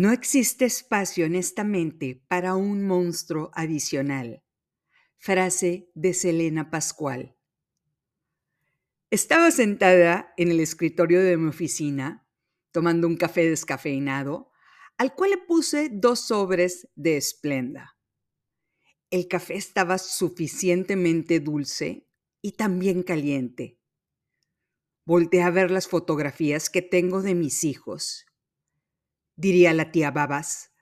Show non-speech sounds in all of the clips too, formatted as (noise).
No existe espacio en esta mente para un monstruo adicional. Frase de Selena Pascual. Estaba sentada en el escritorio de mi oficina, tomando un café descafeinado, al cual le puse dos sobres de esplenda. El café estaba suficientemente dulce y también caliente. Volté a ver las fotografías que tengo de mis hijos. Diría la tía Babas,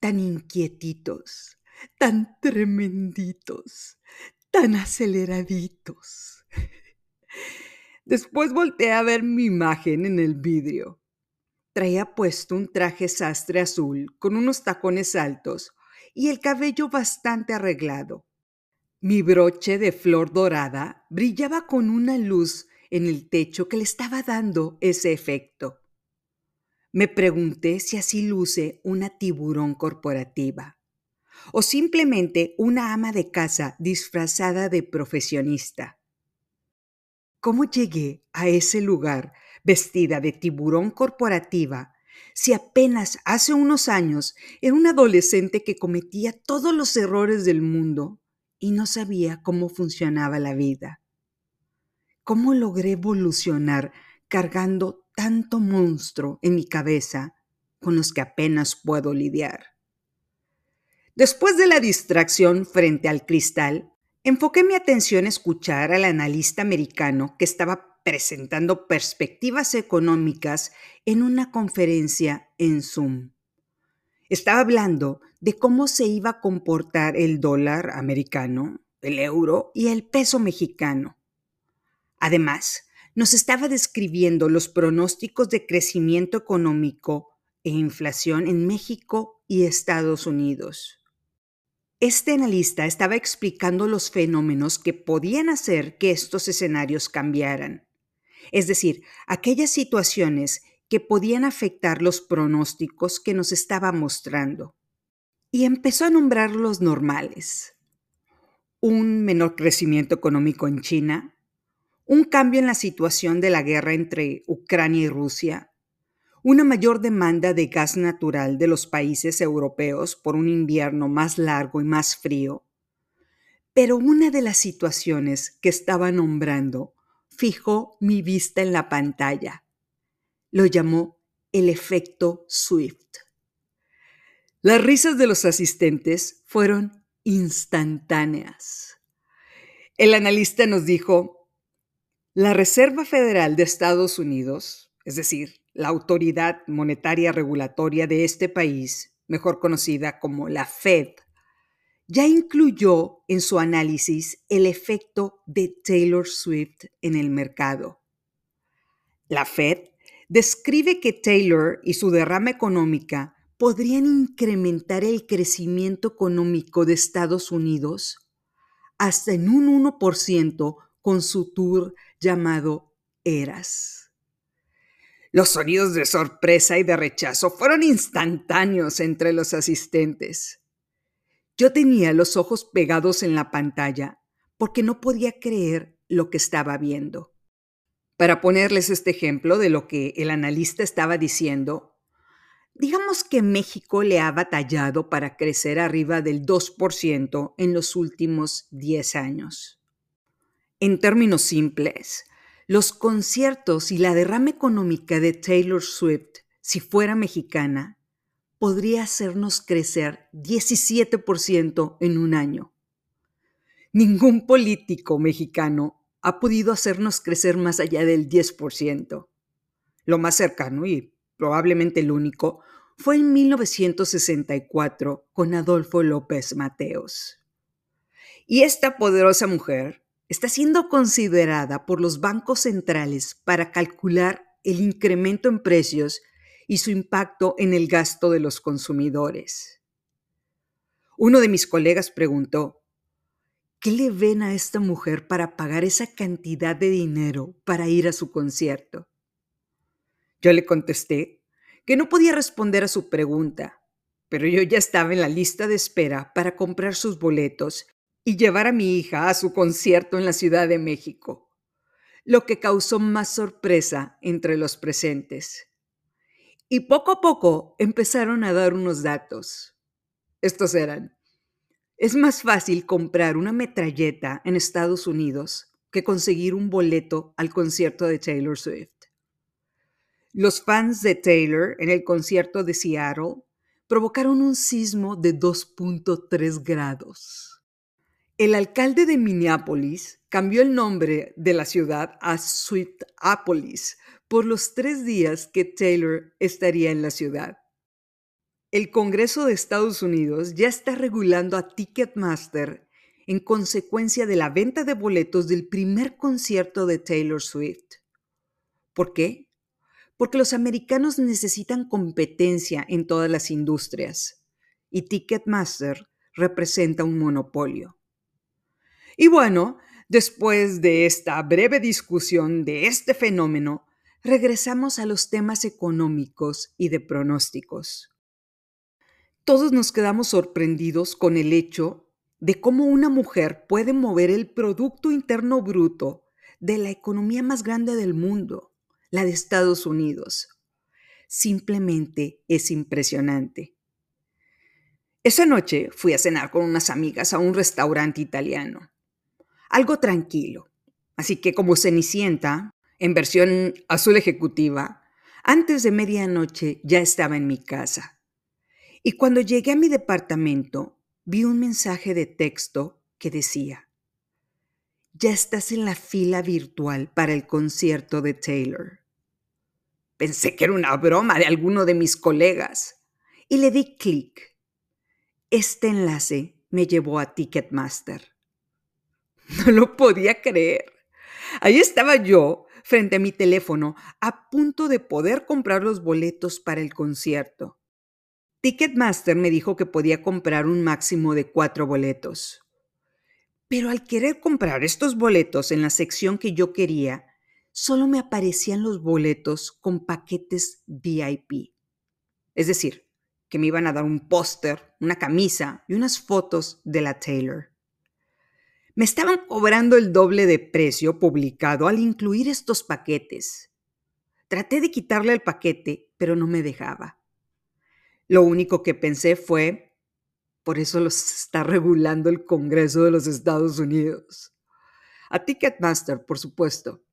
tan inquietitos, tan tremenditos, tan aceleraditos. Después volteé a ver mi imagen en el vidrio. Traía puesto un traje sastre azul con unos tacones altos y el cabello bastante arreglado. Mi broche de flor dorada brillaba con una luz en el techo que le estaba dando ese efecto. Me pregunté si así luce una tiburón corporativa o simplemente una ama de casa disfrazada de profesionista. ¿Cómo llegué a ese lugar vestida de tiburón corporativa si apenas hace unos años era un adolescente que cometía todos los errores del mundo y no sabía cómo funcionaba la vida? ¿Cómo logré evolucionar cargando tanto monstruo en mi cabeza con los que apenas puedo lidiar? Después de la distracción frente al cristal, enfoqué mi atención a escuchar al analista americano que estaba presentando perspectivas económicas en una conferencia en Zoom. Estaba hablando de cómo se iba a comportar el dólar americano, el euro y el peso mexicano. Además, nos estaba describiendo los pronósticos de crecimiento económico e inflación en México y Estados Unidos. Este analista estaba explicando los fenómenos que podían hacer que estos escenarios cambiaran, es decir, aquellas situaciones que podían afectar los pronósticos que nos estaba mostrando. Y empezó a nombrar los normales. Un menor crecimiento económico en China, un cambio en la situación de la guerra entre Ucrania y Rusia, una mayor demanda de gas natural de los países europeos por un invierno más largo y más frío. Pero una de las situaciones que estaba nombrando fijó mi vista en la pantalla. Lo llamó el efecto Swift. Las risas de los asistentes fueron instantáneas. El analista nos dijo, la Reserva Federal de Estados Unidos, es decir, la autoridad monetaria regulatoria de este país, mejor conocida como la Fed, ya incluyó en su análisis el efecto de Taylor Swift en el mercado. La Fed describe que Taylor y su derrama económica podrían incrementar el crecimiento económico de Estados Unidos hasta en un 1% con su tour llamado Eras. Los sonidos de sorpresa y de rechazo fueron instantáneos entre los asistentes. Yo tenía los ojos pegados en la pantalla porque no podía creer lo que estaba viendo. Para ponerles este ejemplo de lo que el analista estaba diciendo, digamos que México le ha batallado para crecer arriba del 2% en los últimos 10 años. En términos simples, los conciertos y la derrama económica de Taylor Swift, si fuera mexicana, podría hacernos crecer 17% en un año. Ningún político mexicano ha podido hacernos crecer más allá del 10%. Lo más cercano y probablemente el único fue en 1964 con Adolfo López Mateos. Y esta poderosa mujer está siendo considerada por los bancos centrales para calcular el incremento en precios y su impacto en el gasto de los consumidores. Uno de mis colegas preguntó, ¿qué le ven a esta mujer para pagar esa cantidad de dinero para ir a su concierto? Yo le contesté que no podía responder a su pregunta, pero yo ya estaba en la lista de espera para comprar sus boletos y llevar a mi hija a su concierto en la Ciudad de México, lo que causó más sorpresa entre los presentes. Y poco a poco empezaron a dar unos datos. Estos eran, es más fácil comprar una metralleta en Estados Unidos que conseguir un boleto al concierto de Taylor Swift. Los fans de Taylor en el concierto de Seattle provocaron un sismo de 2.3 grados. El alcalde de Minneapolis cambió el nombre de la ciudad a Swiftapolis por los tres días que Taylor estaría en la ciudad. El Congreso de Estados Unidos ya está regulando a Ticketmaster en consecuencia de la venta de boletos del primer concierto de Taylor Swift. ¿Por qué? Porque los americanos necesitan competencia en todas las industrias y Ticketmaster representa un monopolio. Y bueno, después de esta breve discusión de este fenómeno, regresamos a los temas económicos y de pronósticos. Todos nos quedamos sorprendidos con el hecho de cómo una mujer puede mover el Producto Interno Bruto de la economía más grande del mundo, la de Estados Unidos. Simplemente es impresionante. Esa noche fui a cenar con unas amigas a un restaurante italiano. Algo tranquilo. Así que como Cenicienta, en versión azul ejecutiva, antes de medianoche ya estaba en mi casa. Y cuando llegué a mi departamento, vi un mensaje de texto que decía, ya estás en la fila virtual para el concierto de Taylor. Pensé que era una broma de alguno de mis colegas y le di clic. Este enlace me llevó a Ticketmaster. (laughs) No lo podía creer. Ahí estaba yo, frente a mi teléfono, a punto de poder comprar los boletos para el concierto. Ticketmaster me dijo que podía comprar un máximo de cuatro boletos. Pero al querer comprar estos boletos en la sección que yo quería, solo me aparecían los boletos con paquetes VIP. Es decir, que me iban a dar un póster, una camisa y unas fotos de la Taylor. Me estaban cobrando el doble de precio publicado al incluir estos paquetes. Traté de quitarle el paquete, pero no me dejaba. Lo único que pensé fue, por eso los está regulando el Congreso de los Estados Unidos. A Ticketmaster, por supuesto.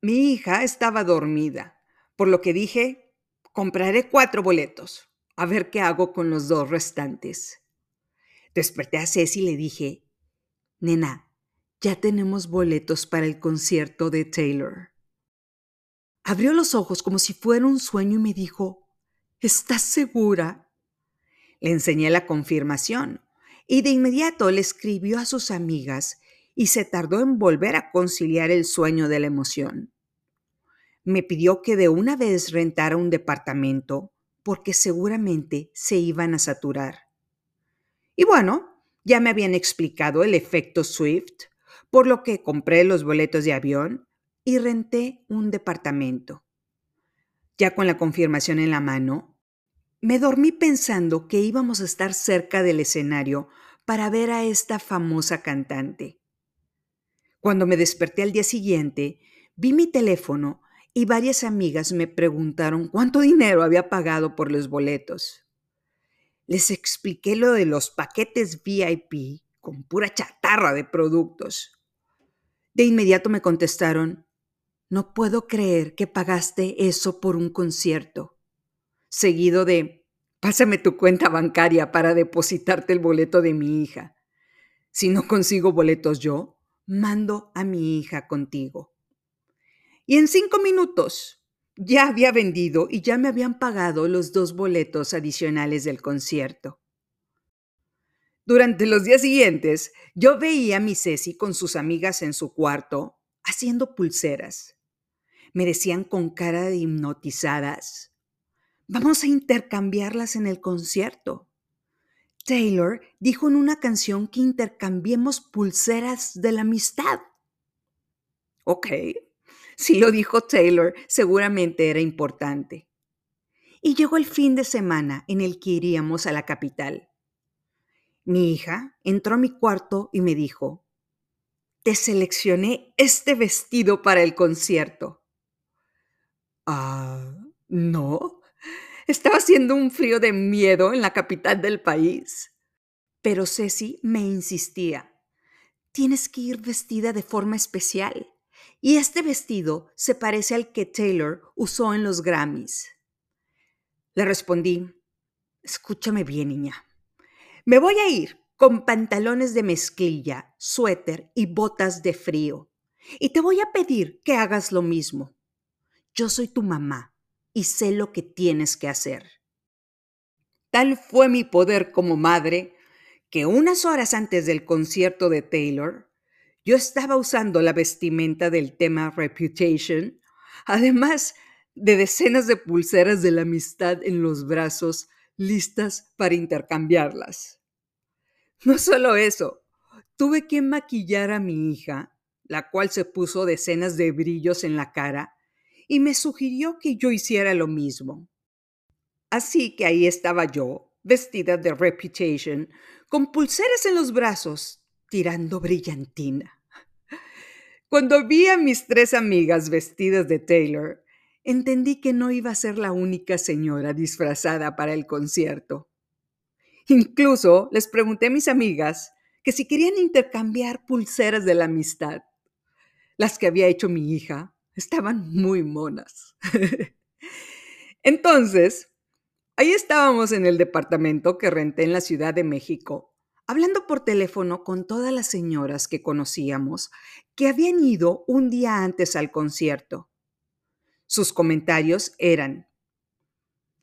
Mi hija estaba dormida, por lo que dije, compraré cuatro boletos, a ver qué hago con los dos restantes. Desperté a Ceci y le dije, nena, ya tenemos boletos para el concierto de Taylor. Abrió los ojos como si fuera un sueño y me dijo, ¿Estás segura? Le enseñé la confirmación y de inmediato le escribió a sus amigas y se tardó en volver a conciliar el sueño de la emoción. Me pidió que de una vez rentara un departamento porque seguramente se iban a saturar. Y bueno, ya me habían explicado el efecto Swift, por lo que compré los boletos de avión y renté un departamento. Ya con la confirmación en la mano, me dormí pensando que íbamos a estar cerca del escenario para ver a esta famosa cantante. Cuando me desperté al día siguiente, vi mi teléfono y varias amigas me preguntaron cuánto dinero había pagado por los boletos. Les expliqué lo de los paquetes VIP con pura chatarra de productos. De inmediato me contestaron, no puedo creer que pagaste eso por un concierto. Seguido de, pásame tu cuenta bancaria para depositarte el boleto de mi hija. Si no consigo boletos yo, mando a mi hija contigo. Y en cinco minutos ya había vendido y ya me habían pagado los dos boletos adicionales del concierto. Durante los días siguientes, yo veía a mi Ceci con sus amigas en su cuarto haciendo pulseras me decían con cara de hipnotizadas, vamos a intercambiarlas en el concierto. Taylor dijo en una canción que intercambiemos pulseras de la amistad. Ok, si lo dijo Taylor, seguramente era importante. Y llegó el fin de semana en el que iríamos a la capital. Mi hija entró a mi cuarto y me dijo, te seleccioné este vestido para el concierto. Ah, no, Estaba haciendo un frío de miedo en la capital del país. Pero Ceci me insistía. Tienes que ir vestida de forma especial. Y este vestido se parece al que Taylor usó en los Grammys. Le respondí, escúchame bien, niña. Me voy a ir con pantalones de mezclilla, suéter y botas de frío. Y te voy a pedir que hagas lo mismo. Yo soy tu mamá y sé lo que tienes que hacer. Tal fue mi poder como madre que unas horas antes del concierto de Taylor, yo estaba usando la vestimenta del tema Reputation, además de decenas de pulseras de la amistad en los brazos listas para intercambiarlas. No solo eso, tuve que maquillar a mi hija, la cual se puso decenas de brillos en la cara y me sugirió que yo hiciera lo mismo. Así que ahí estaba yo, vestida de Reputation, con pulseras en los brazos, tirando brillantina. Cuando vi a mis tres amigas vestidas de Taylor, entendí que no iba a ser la única señora disfrazada para el concierto. Incluso les pregunté a mis amigas que si querían intercambiar pulseras de la amistad. Las que había hecho mi hija estaban muy monas. (laughs) Entonces, ahí estábamos en el departamento que renté en la Ciudad de México, hablando por teléfono con todas las señoras que conocíamos que habían ido un día antes al concierto. Sus comentarios eran,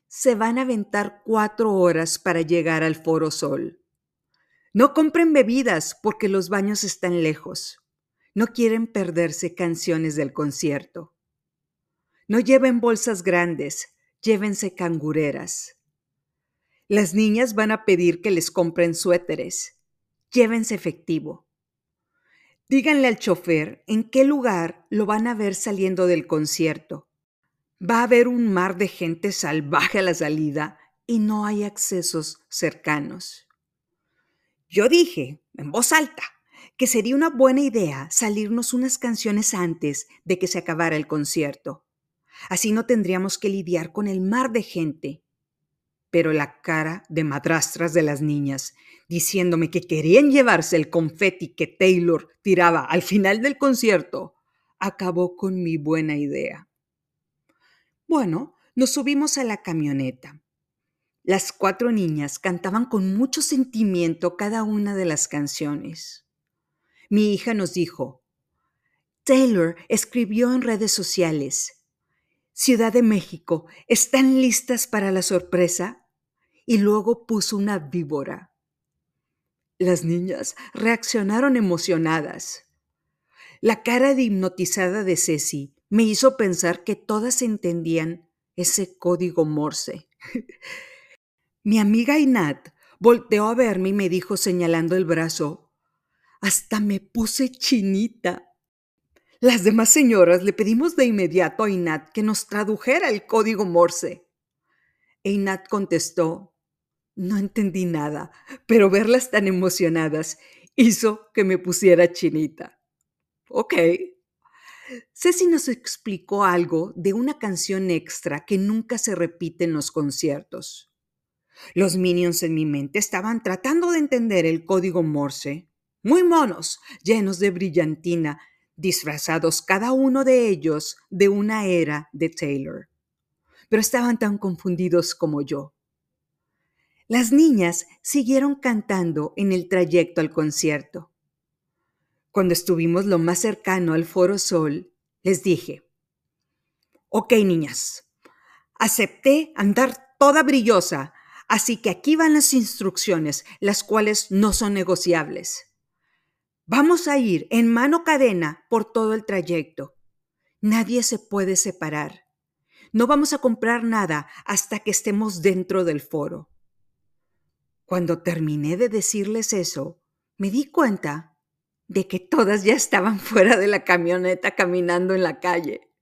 se van a aventar cuatro horas para llegar al Foro Sol. No compren bebidas porque los baños están lejos. No quieren perderse canciones del concierto. No lleven bolsas grandes, llévense cangureras. Las niñas van a pedir que les compren suéteres. Llévense efectivo. Díganle al chofer en qué lugar lo van a ver saliendo del concierto Va a haber un mar de gente salvaje a la salida y no hay accesos cercanos. Yo dije, en voz alta, que sería una buena idea salirnos unas canciones antes de que se acabara el concierto. Así no tendríamos que lidiar con el mar de gente. Pero la cara de madrastras de las niñas, diciéndome que querían llevarse el confeti que Taylor tiraba al final del concierto, acabó con mi buena idea. Bueno, nos subimos a la camioneta. Las cuatro niñas cantaban con mucho sentimiento cada una de las canciones. Mi hija nos dijo, Taylor escribió en redes sociales, Ciudad de México, ¿están listas para la sorpresa? Y luego puso una víbora. Las niñas reaccionaron emocionadas. La cara de hipnotizada de Ceci me hizo pensar que todas entendían ese código Morse. (laughs) Mi amiga Inat volteó a verme y me dijo señalando el brazo, hasta me puse chinita. Las demás señoras le pedimos de inmediato a Inat que nos tradujera el código Morse. E Inat contestó, no entendí nada, pero verlas tan emocionadas hizo que me pusiera chinita. Ok, Ceci nos explicó algo de una canción extra que nunca se repite en los conciertos. Los minions en mi mente estaban tratando de entender el código Morse, muy monos, llenos de brillantina, disfrazados cada uno de ellos de una era de Taylor. Pero estaban tan confundidos como yo. Las niñas siguieron cantando en el trayecto al concierto. Cuando estuvimos lo más cercano al Foro Sol, les dije, ok niñas, acepté andar toda brillosa, así que aquí van las instrucciones, las cuales no son negociables. Vamos a ir en mano cadena por todo el trayecto. Nadie se puede separar. No vamos a comprar nada hasta que estemos dentro del foro. Cuando terminé de decirles eso, me di cuenta de que todas ya estaban (laughs) fuera de la camioneta caminando en la calle.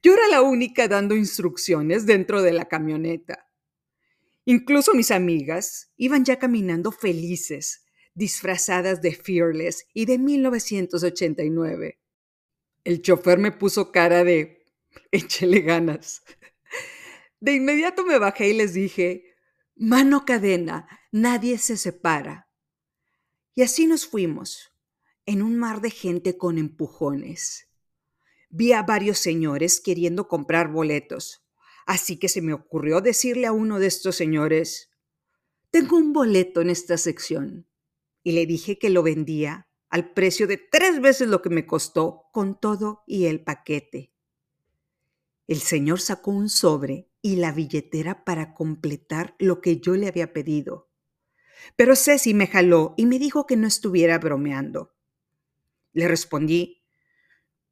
Yo era la única dando instrucciones dentro de la camioneta. Incluso mis amigas iban ya caminando felices, disfrazadas de Fearless y de 1989. El chofer me puso cara de échele ganas. (laughs) De inmediato me bajé y les dije, mano cadena, nadie se separa. Y así nos fuimos, en un mar de gente con empujones. Vi a varios señores queriendo comprar boletos, así que se me ocurrió decirle a uno de estos señores, tengo un boleto en esta sección. Y le dije que lo vendía al precio de tres veces lo que me costó con todo y el paquete. El señor sacó un sobre y la billetera para completar lo que yo le había pedido. Pero Ceci me jaló y me dijo que no estuviera bromeando. Le respondí,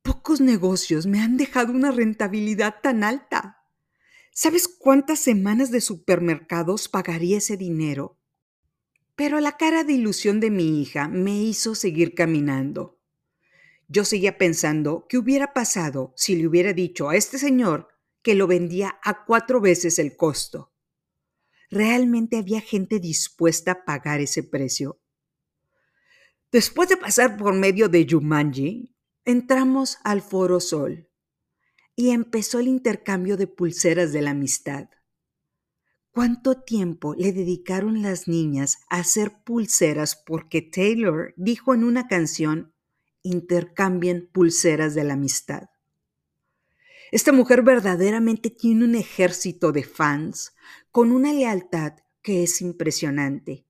pocos negocios me han dejado una rentabilidad tan alta. ¿Sabes cuántas semanas de supermercados pagaría ese dinero? Pero la cara de ilusión de mi hija me hizo seguir caminando. Yo seguía pensando qué hubiera pasado si le hubiera dicho a este señor que lo vendía a cuatro veces el costo. ¿Realmente había gente dispuesta a pagar ese precio? Después de pasar por medio de Yumanji, entramos al Foro Sol y empezó el intercambio de pulseras de la amistad. ¿Cuánto tiempo le dedicaron las niñas a hacer pulseras porque Taylor dijo en una canción, intercambien pulseras de la amistad? Esta mujer verdaderamente tiene un ejército de fans con una lealtad que es impresionante.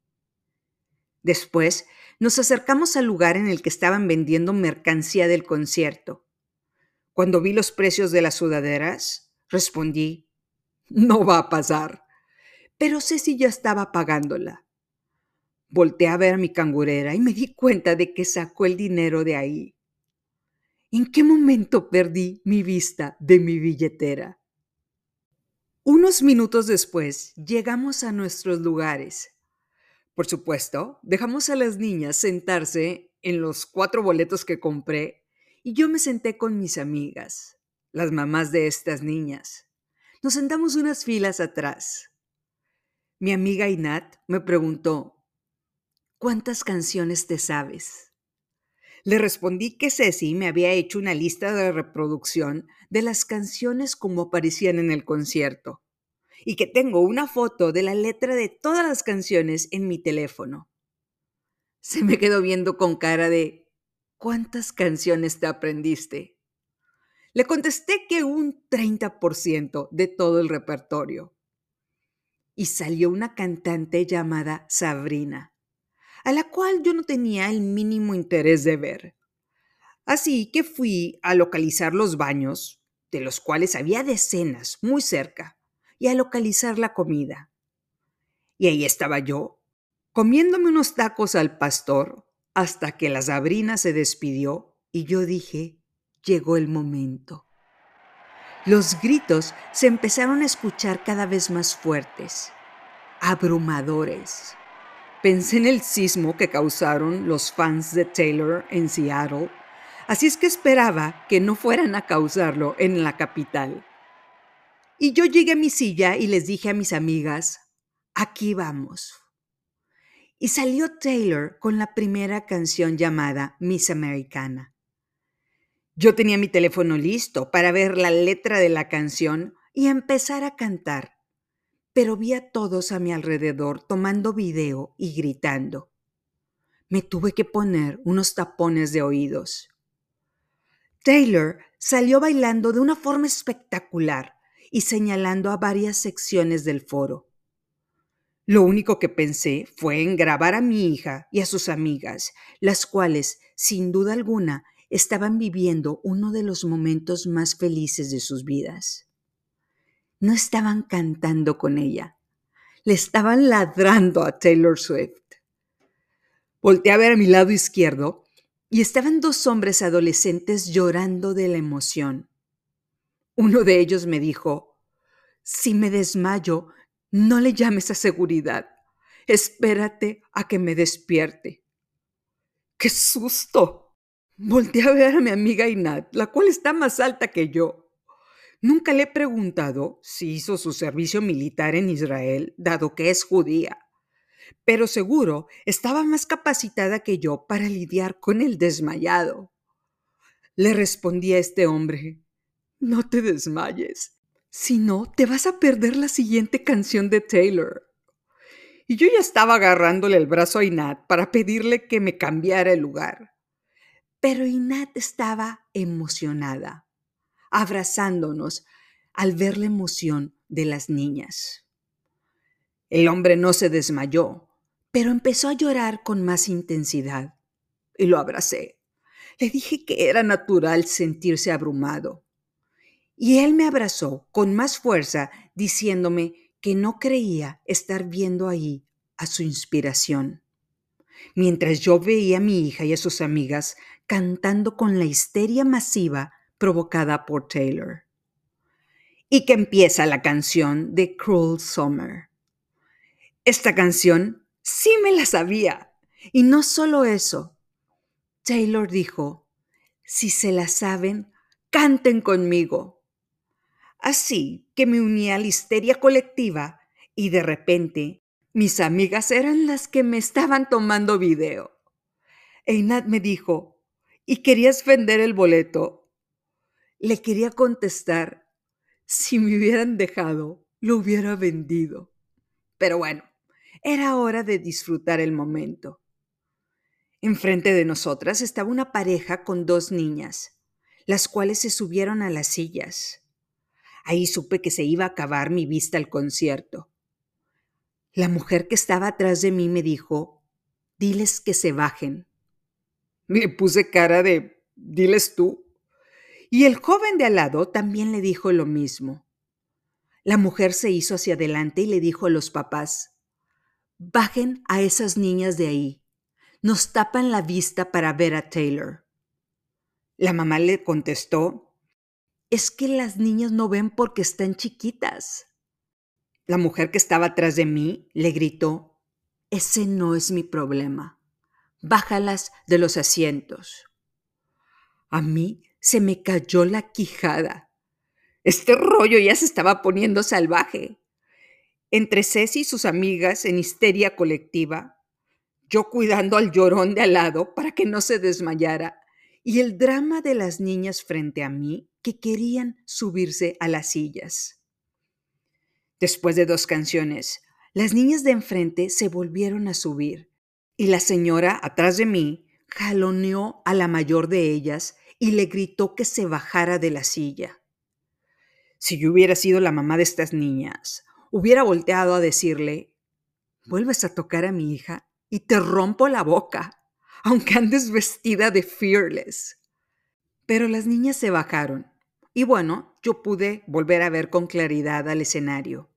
Después nos acercamos al lugar en el que estaban vendiendo mercancía del concierto. Cuando vi los precios de las sudaderas, respondí, no va a pasar pero Ceci ya estaba pagándola. Volté a ver a mi cangurera y me di cuenta de que sacó el dinero de ahí. ¿En qué momento perdí mi vista de mi billetera? Unos minutos después llegamos a nuestros lugares. Por supuesto, dejamos a las niñas sentarse en los cuatro boletos que compré y yo me senté con mis amigas, las mamás de estas niñas. Nos sentamos unas filas atrás. Mi amiga Inat me preguntó, ¿cuántas canciones te sabes? Le respondí que Ceci me había hecho una lista de reproducción de las canciones como aparecían en el concierto y que tengo una foto de la letra de todas las canciones en mi teléfono. Se me quedó viendo con cara de, ¿cuántas canciones te aprendiste? Le contesté que un 30% de todo el repertorio y salió una cantante llamada Sabrina, a la cual yo no tenía el mínimo interés de ver. Así que fui a localizar los baños, de los cuales había decenas muy cerca, y a localizar la comida. Y ahí estaba yo, comiéndome unos tacos al pastor, hasta que la Sabrina se despidió y yo dije, llegó el momento. Los gritos se empezaron a escuchar cada vez más fuertes, abrumadores. Pensé en el sismo que causaron los fans de Taylor en Seattle, así es que esperaba que no fueran a causarlo en la capital. Y yo llegué a mi silla y les dije a mis amigas, aquí vamos. Y salió Taylor con la primera canción llamada Miss Americana. Yo tenía mi teléfono listo para ver la letra de la canción y empezar a cantar, pero vi a todos a mi alrededor tomando video y gritando. Me tuve que poner unos tapones de oídos. Taylor salió bailando de una forma espectacular y señalando a varias secciones del foro. Lo único que pensé fue en grabar a mi hija y a sus amigas, las cuales, sin duda alguna, estaban viviendo uno de los momentos más felices de sus vidas. No estaban cantando con ella, le estaban ladrando a Taylor Swift. Volté a ver a mi lado izquierdo y estaban dos hombres adolescentes llorando de la emoción. Uno de ellos me dijo, si me desmayo, no le llames a seguridad. Espérate a que me despierte. ¡Qué susto! Volté a ver a mi amiga Inat, la cual está más alta que yo. Nunca le he preguntado si hizo su servicio militar en Israel, dado que es judía, pero seguro estaba más capacitada que yo para lidiar con el desmayado. Le respondí a este hombre, no te desmayes. Si no, te vas a perder la siguiente canción de Taylor. Y yo ya estaba agarrándole el brazo a Inat para pedirle que me cambiara el lugar. Pero Inat estaba emocionada, abrazándonos al ver la emoción de las niñas. El hombre no se desmayó, pero empezó a llorar con más intensidad. Y lo abracé. Le dije que era natural sentirse abrumado. Y él me abrazó con más fuerza, diciéndome que no creía estar viendo ahí a su inspiración. Mientras yo veía a mi hija y a sus amigas cantando con la histeria masiva provocada por Taylor. Y que empieza la canción de Cruel Summer. Esta canción sí me la sabía. Y no solo eso. Taylor dijo, si se la saben, canten conmigo. Así que me uní a la histeria colectiva y de repente mis amigas eran las que me estaban tomando video. Einat me dijo, ¿y querías vender el boleto? Le quería contestar, si me hubieran dejado, lo hubiera vendido. Pero bueno, era hora de disfrutar el momento. Enfrente de nosotras estaba una pareja con dos niñas, las cuales se subieron a las sillas. Ahí supe que se iba a acabar mi vista al concierto. La mujer que estaba atrás de mí me dijo, diles que se bajen. Le puse cara de, diles tú. Y el joven de al lado también le dijo lo mismo. La mujer se hizo hacia adelante y le dijo a los papás, Bajen a esas niñas de ahí. Nos tapan la vista para ver a Taylor. La mamá le contestó, es que las niñas no ven porque están chiquitas. La mujer que estaba atrás de mí le gritó, ese no es mi problema. Bájalas de los asientos. A mí se me cayó la quijada. Este rollo ya se estaba poniendo salvaje entre Ceci y sus amigas en histeria colectiva, yo cuidando al llorón de al lado para que no se desmayara, y el drama de las niñas frente a mí que querían subirse a las sillas. Después de dos canciones, las niñas de enfrente se volvieron a subir, y la señora atrás de mí jaloneó a la mayor de ellas y le gritó que se bajara de la silla. Si yo hubiera sido la mamá de estas niñas, hubiera volteado a decirle, vuelves a tocar a mi hija y te rompo la boca, aunque andes vestida de fearless. Pero las niñas se bajaron y bueno, yo pude volver a ver con claridad al escenario.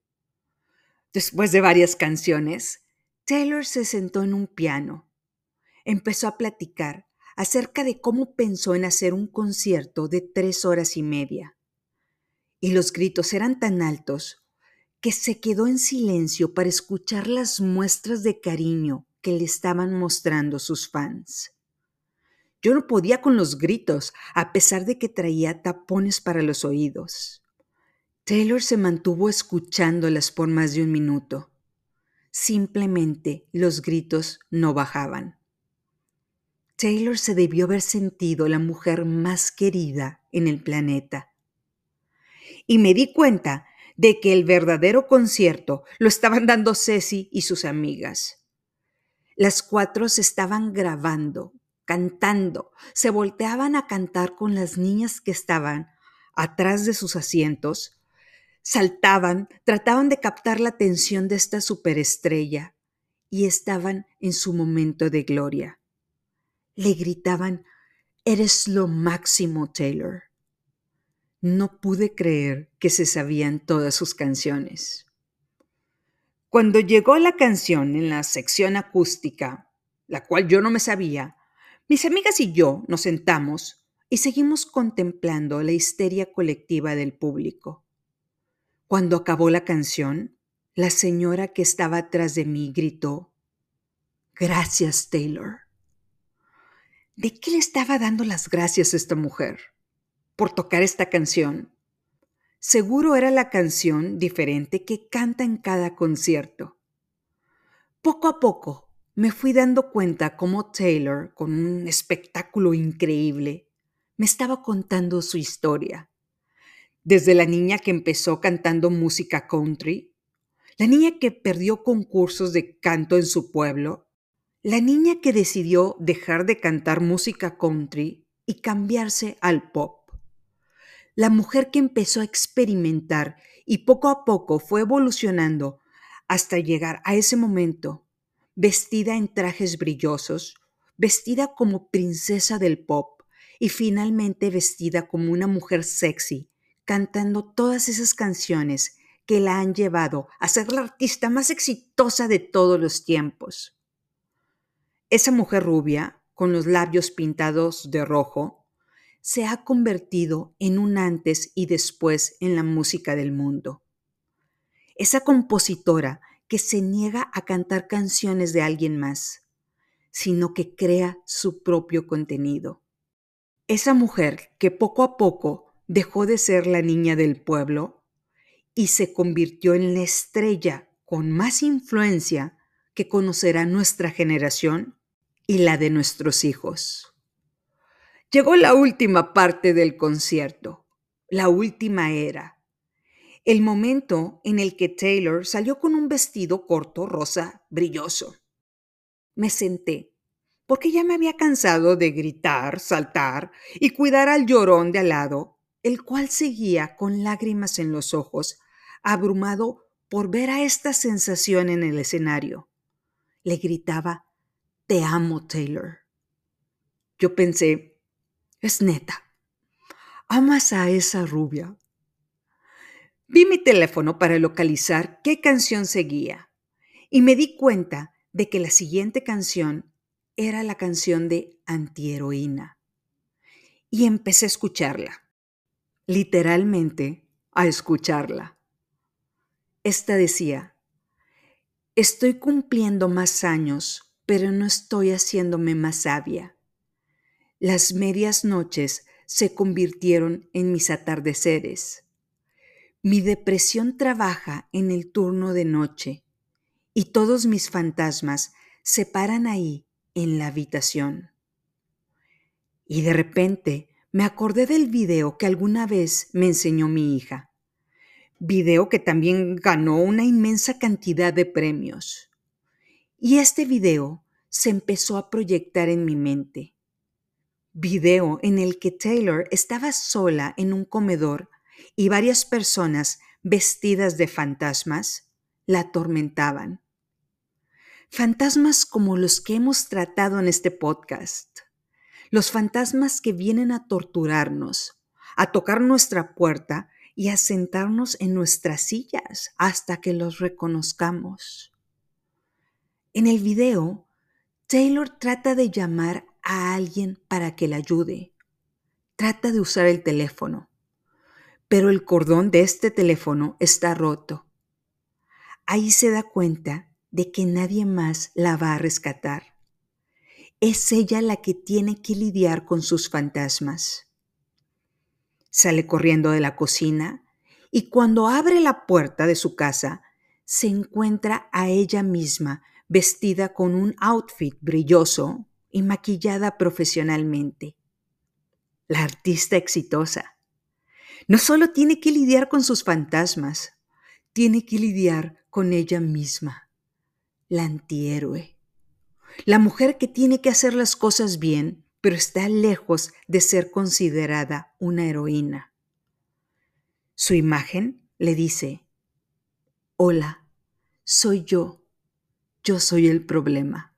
Después de varias canciones, Taylor se sentó en un piano. Empezó a platicar acerca de cómo pensó en hacer un concierto de tres horas y media. Y los gritos eran tan altos que se quedó en silencio para escuchar las muestras de cariño que le estaban mostrando sus fans. Yo no podía con los gritos, a pesar de que traía tapones para los oídos. Taylor se mantuvo escuchándolas por más de un minuto. Simplemente los gritos no bajaban. Taylor se debió haber sentido la mujer más querida en el planeta. Y me di cuenta de que el verdadero concierto lo estaban dando Ceci y sus amigas. Las cuatro se estaban grabando, cantando, se volteaban a cantar con las niñas que estaban atrás de sus asientos, saltaban, trataban de captar la atención de esta superestrella y estaban en su momento de gloria. Le gritaban, Eres lo máximo, Taylor. No pude creer que se sabían todas sus canciones. Cuando llegó la canción en la sección acústica, la cual yo no me sabía, mis amigas y yo nos sentamos y seguimos contemplando la histeria colectiva del público. Cuando acabó la canción, la señora que estaba atrás de mí gritó, Gracias, Taylor. ¿De qué le estaba dando las gracias a esta mujer? por tocar esta canción. Seguro era la canción diferente que canta en cada concierto. Poco a poco me fui dando cuenta cómo Taylor, con un espectáculo increíble, me estaba contando su historia. Desde la niña que empezó cantando música country, la niña que perdió concursos de canto en su pueblo, la niña que decidió dejar de cantar música country y cambiarse al pop, la mujer que empezó a experimentar y poco a poco fue evolucionando hasta llegar a ese momento, vestida en trajes brillosos, vestida como princesa del pop y finalmente vestida como una mujer sexy, cantando todas esas canciones que la han llevado a ser la artista más exitosa de todos los tiempos. Esa mujer rubia, con los labios pintados de rojo, se ha convertido en un antes y después en la música del mundo. Esa compositora que se niega a cantar canciones de alguien más, sino que crea su propio contenido. Esa mujer que poco a poco dejó de ser la niña del pueblo y se convirtió en la estrella con más influencia que conocerá nuestra generación y la de nuestros hijos. Llegó la última parte del concierto, la última era, el momento en el que Taylor salió con un vestido corto rosa brilloso me senté, porque ya me había cansado de gritar, saltar y cuidar al llorón de al lado, el cual seguía con lágrimas en los ojos, abrumado por ver a esta sensación en el escenario. Le gritaba, Te amo, Taylor. Yo pensé, es neta. ¿Amas a esa rubia? Vi mi teléfono para localizar qué canción seguía y me di cuenta de que la siguiente canción era la canción de Antiheroína. Y empecé a escucharla, literalmente a escucharla. Esta decía, estoy cumpliendo más años, pero no estoy haciéndome más sabia. Las medias noches se convirtieron en mis atardeceres. Mi depresión trabaja en el turno de noche y todos mis fantasmas se paran ahí en la habitación. Y de repente me acordé del video que alguna vez me enseñó mi hija. Video que también ganó una inmensa cantidad de premios. Y este video se empezó a proyectar en mi mente. Video en el que Taylor estaba sola en un comedor y varias personas vestidas de fantasmas la atormentaban. Fantasmas como los que hemos tratado en este podcast. Los fantasmas que vienen a torturarnos, a tocar nuestra puerta y a sentarnos en nuestras sillas hasta que los reconozcamos. En el video, Taylor trata de llamar a alguien para que la ayude. Trata de usar el teléfono, pero el cordón de este teléfono está roto ahí se da cuenta de que nadie más la va a rescatar. Es ella la que tiene que lidiar con sus fantasmas. Sale corriendo de la cocina y cuando abre la puerta de su casa, se encuentra a ella misma vestida con un outfit brilloso y maquillada profesionalmente. La artista exitosa no solo tiene que lidiar con sus fantasmas, tiene que lidiar con ella misma, la antihéroe, la mujer que tiene que hacer las cosas bien, pero está lejos de ser considerada una heroína. Su imagen le dice, hola, soy yo, yo soy el problema.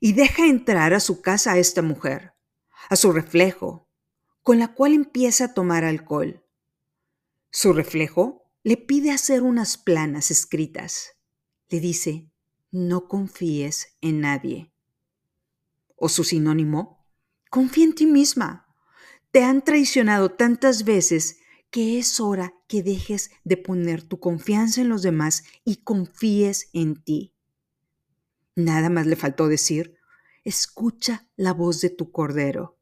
Y deja entrar a su casa a esta mujer, a su reflejo, con la cual empieza a tomar alcohol. Su reflejo le pide hacer unas planas escritas. Le dice, no confíes en nadie. O su sinónimo, confía en ti misma. Te han traicionado tantas veces que es hora que dejes de poner tu confianza en los demás y confíes en ti. Nada más le faltó decir, escucha la voz de tu cordero.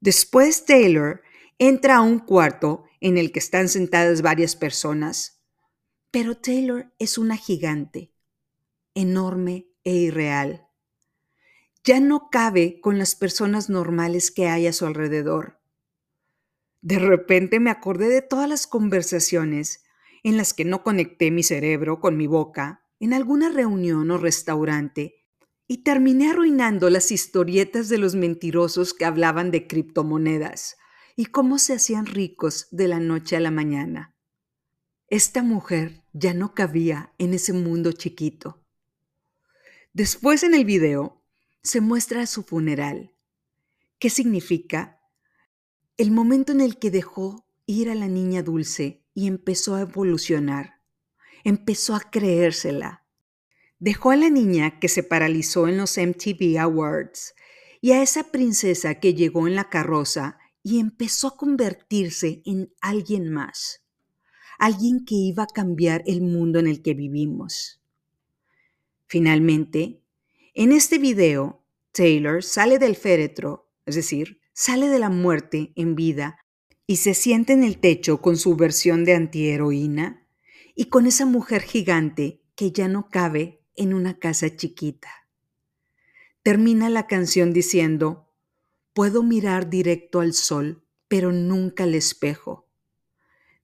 Después Taylor entra a un cuarto en el que están sentadas varias personas, pero Taylor es una gigante, enorme e irreal. Ya no cabe con las personas normales que hay a su alrededor. De repente me acordé de todas las conversaciones en las que no conecté mi cerebro con mi boca en alguna reunión o restaurante y terminé arruinando las historietas de los mentirosos que hablaban de criptomonedas y cómo se hacían ricos de la noche a la mañana. Esta mujer ya no cabía en ese mundo chiquito. Después en el video se muestra su funeral. ¿Qué significa? El momento en el que dejó ir a la niña dulce y empezó a evolucionar. Empezó a creérsela. Dejó a la niña que se paralizó en los MTV Awards y a esa princesa que llegó en la carroza y empezó a convertirse en alguien más, alguien que iba a cambiar el mundo en el que vivimos. Finalmente, en este video, Taylor sale del féretro, es decir, sale de la muerte en vida y se siente en el techo con su versión de antiheroína y con esa mujer gigante que ya no cabe en una casa chiquita. Termina la canción diciendo, Puedo mirar directo al sol, pero nunca al espejo.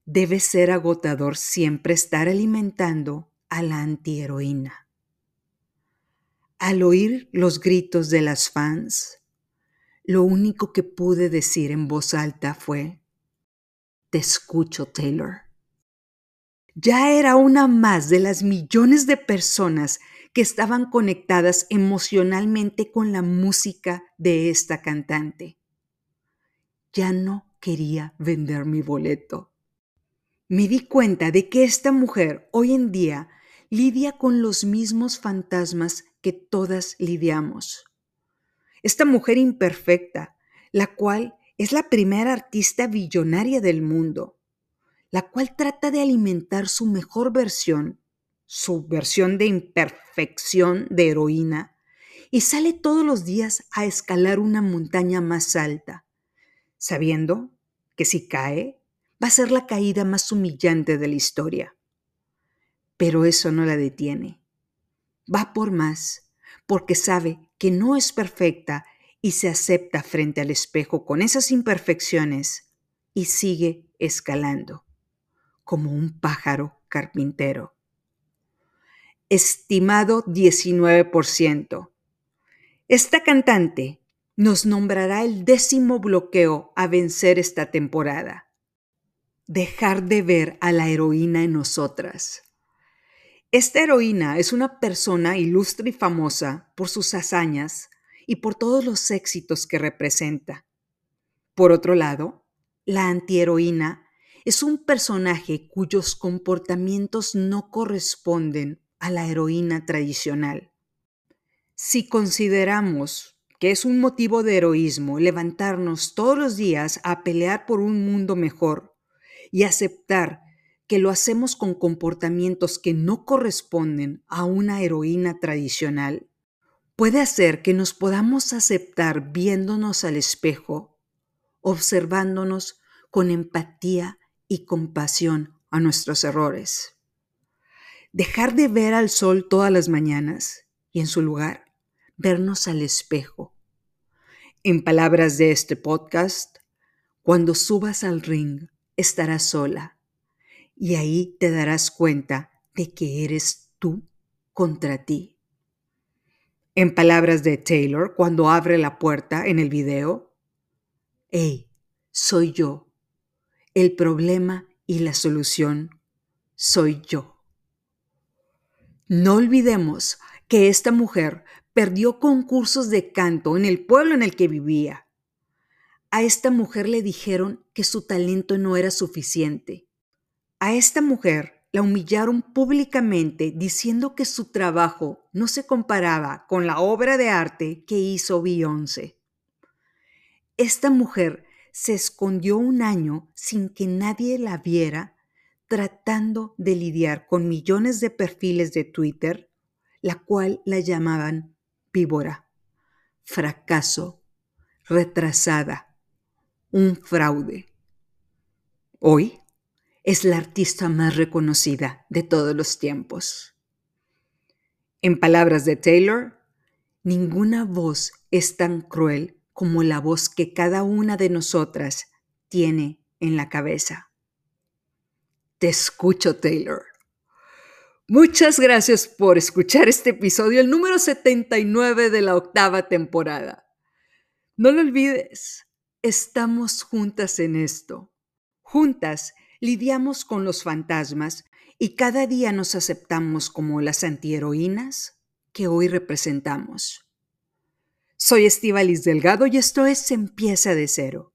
Debe ser agotador siempre estar alimentando a la antiheroína. Al oír los gritos de las fans, lo único que pude decir en voz alta fue, Te escucho, Taylor. Ya era una más de las millones de personas que estaban conectadas emocionalmente con la música de esta cantante. Ya no quería vender mi boleto. Me di cuenta de que esta mujer hoy en día lidia con los mismos fantasmas que todas lidiamos. Esta mujer imperfecta, la cual es la primera artista billonaria del mundo, la cual trata de alimentar su mejor versión su versión de imperfección de heroína y sale todos los días a escalar una montaña más alta, sabiendo que si cae, va a ser la caída más humillante de la historia. Pero eso no la detiene. Va por más, porque sabe que no es perfecta y se acepta frente al espejo con esas imperfecciones y sigue escalando, como un pájaro carpintero estimado 19%. Esta cantante nos nombrará el décimo bloqueo a vencer esta temporada. Dejar de ver a la heroína en nosotras. Esta heroína es una persona ilustre y famosa por sus hazañas y por todos los éxitos que representa. Por otro lado, la antiheroína es un personaje cuyos comportamientos no corresponden a la heroína tradicional. Si consideramos que es un motivo de heroísmo levantarnos todos los días a pelear por un mundo mejor y aceptar que lo hacemos con comportamientos que no corresponden a una heroína tradicional, puede hacer que nos podamos aceptar viéndonos al espejo, observándonos con empatía y compasión a nuestros errores dejar de ver al sol todas las mañanas y en su lugar vernos al espejo. En palabras de este podcast, cuando subas al ring estarás sola y ahí te darás cuenta de que eres tú contra ti. En palabras de Taylor, cuando abre la puerta en el video, hey, soy yo. El problema y la solución soy yo. No olvidemos que esta mujer perdió concursos de canto en el pueblo en el que vivía. A esta mujer le dijeron que su talento no era suficiente. A esta mujer la humillaron públicamente diciendo que su trabajo no se comparaba con la obra de arte que hizo Beyoncé. Esta mujer se escondió un año sin que nadie la viera tratando de lidiar con millones de perfiles de Twitter, la cual la llamaban víbora, fracaso, retrasada, un fraude. Hoy es la artista más reconocida de todos los tiempos. En palabras de Taylor, ninguna voz es tan cruel como la voz que cada una de nosotras tiene en la cabeza. Te escucho, Taylor. Muchas gracias por escuchar este episodio, el número 79 de la octava temporada. No lo olvides, estamos juntas en esto. Juntas lidiamos con los fantasmas y cada día nos aceptamos como las antiheroínas que hoy representamos. Soy Estivalis Delgado y esto es Empieza de Cero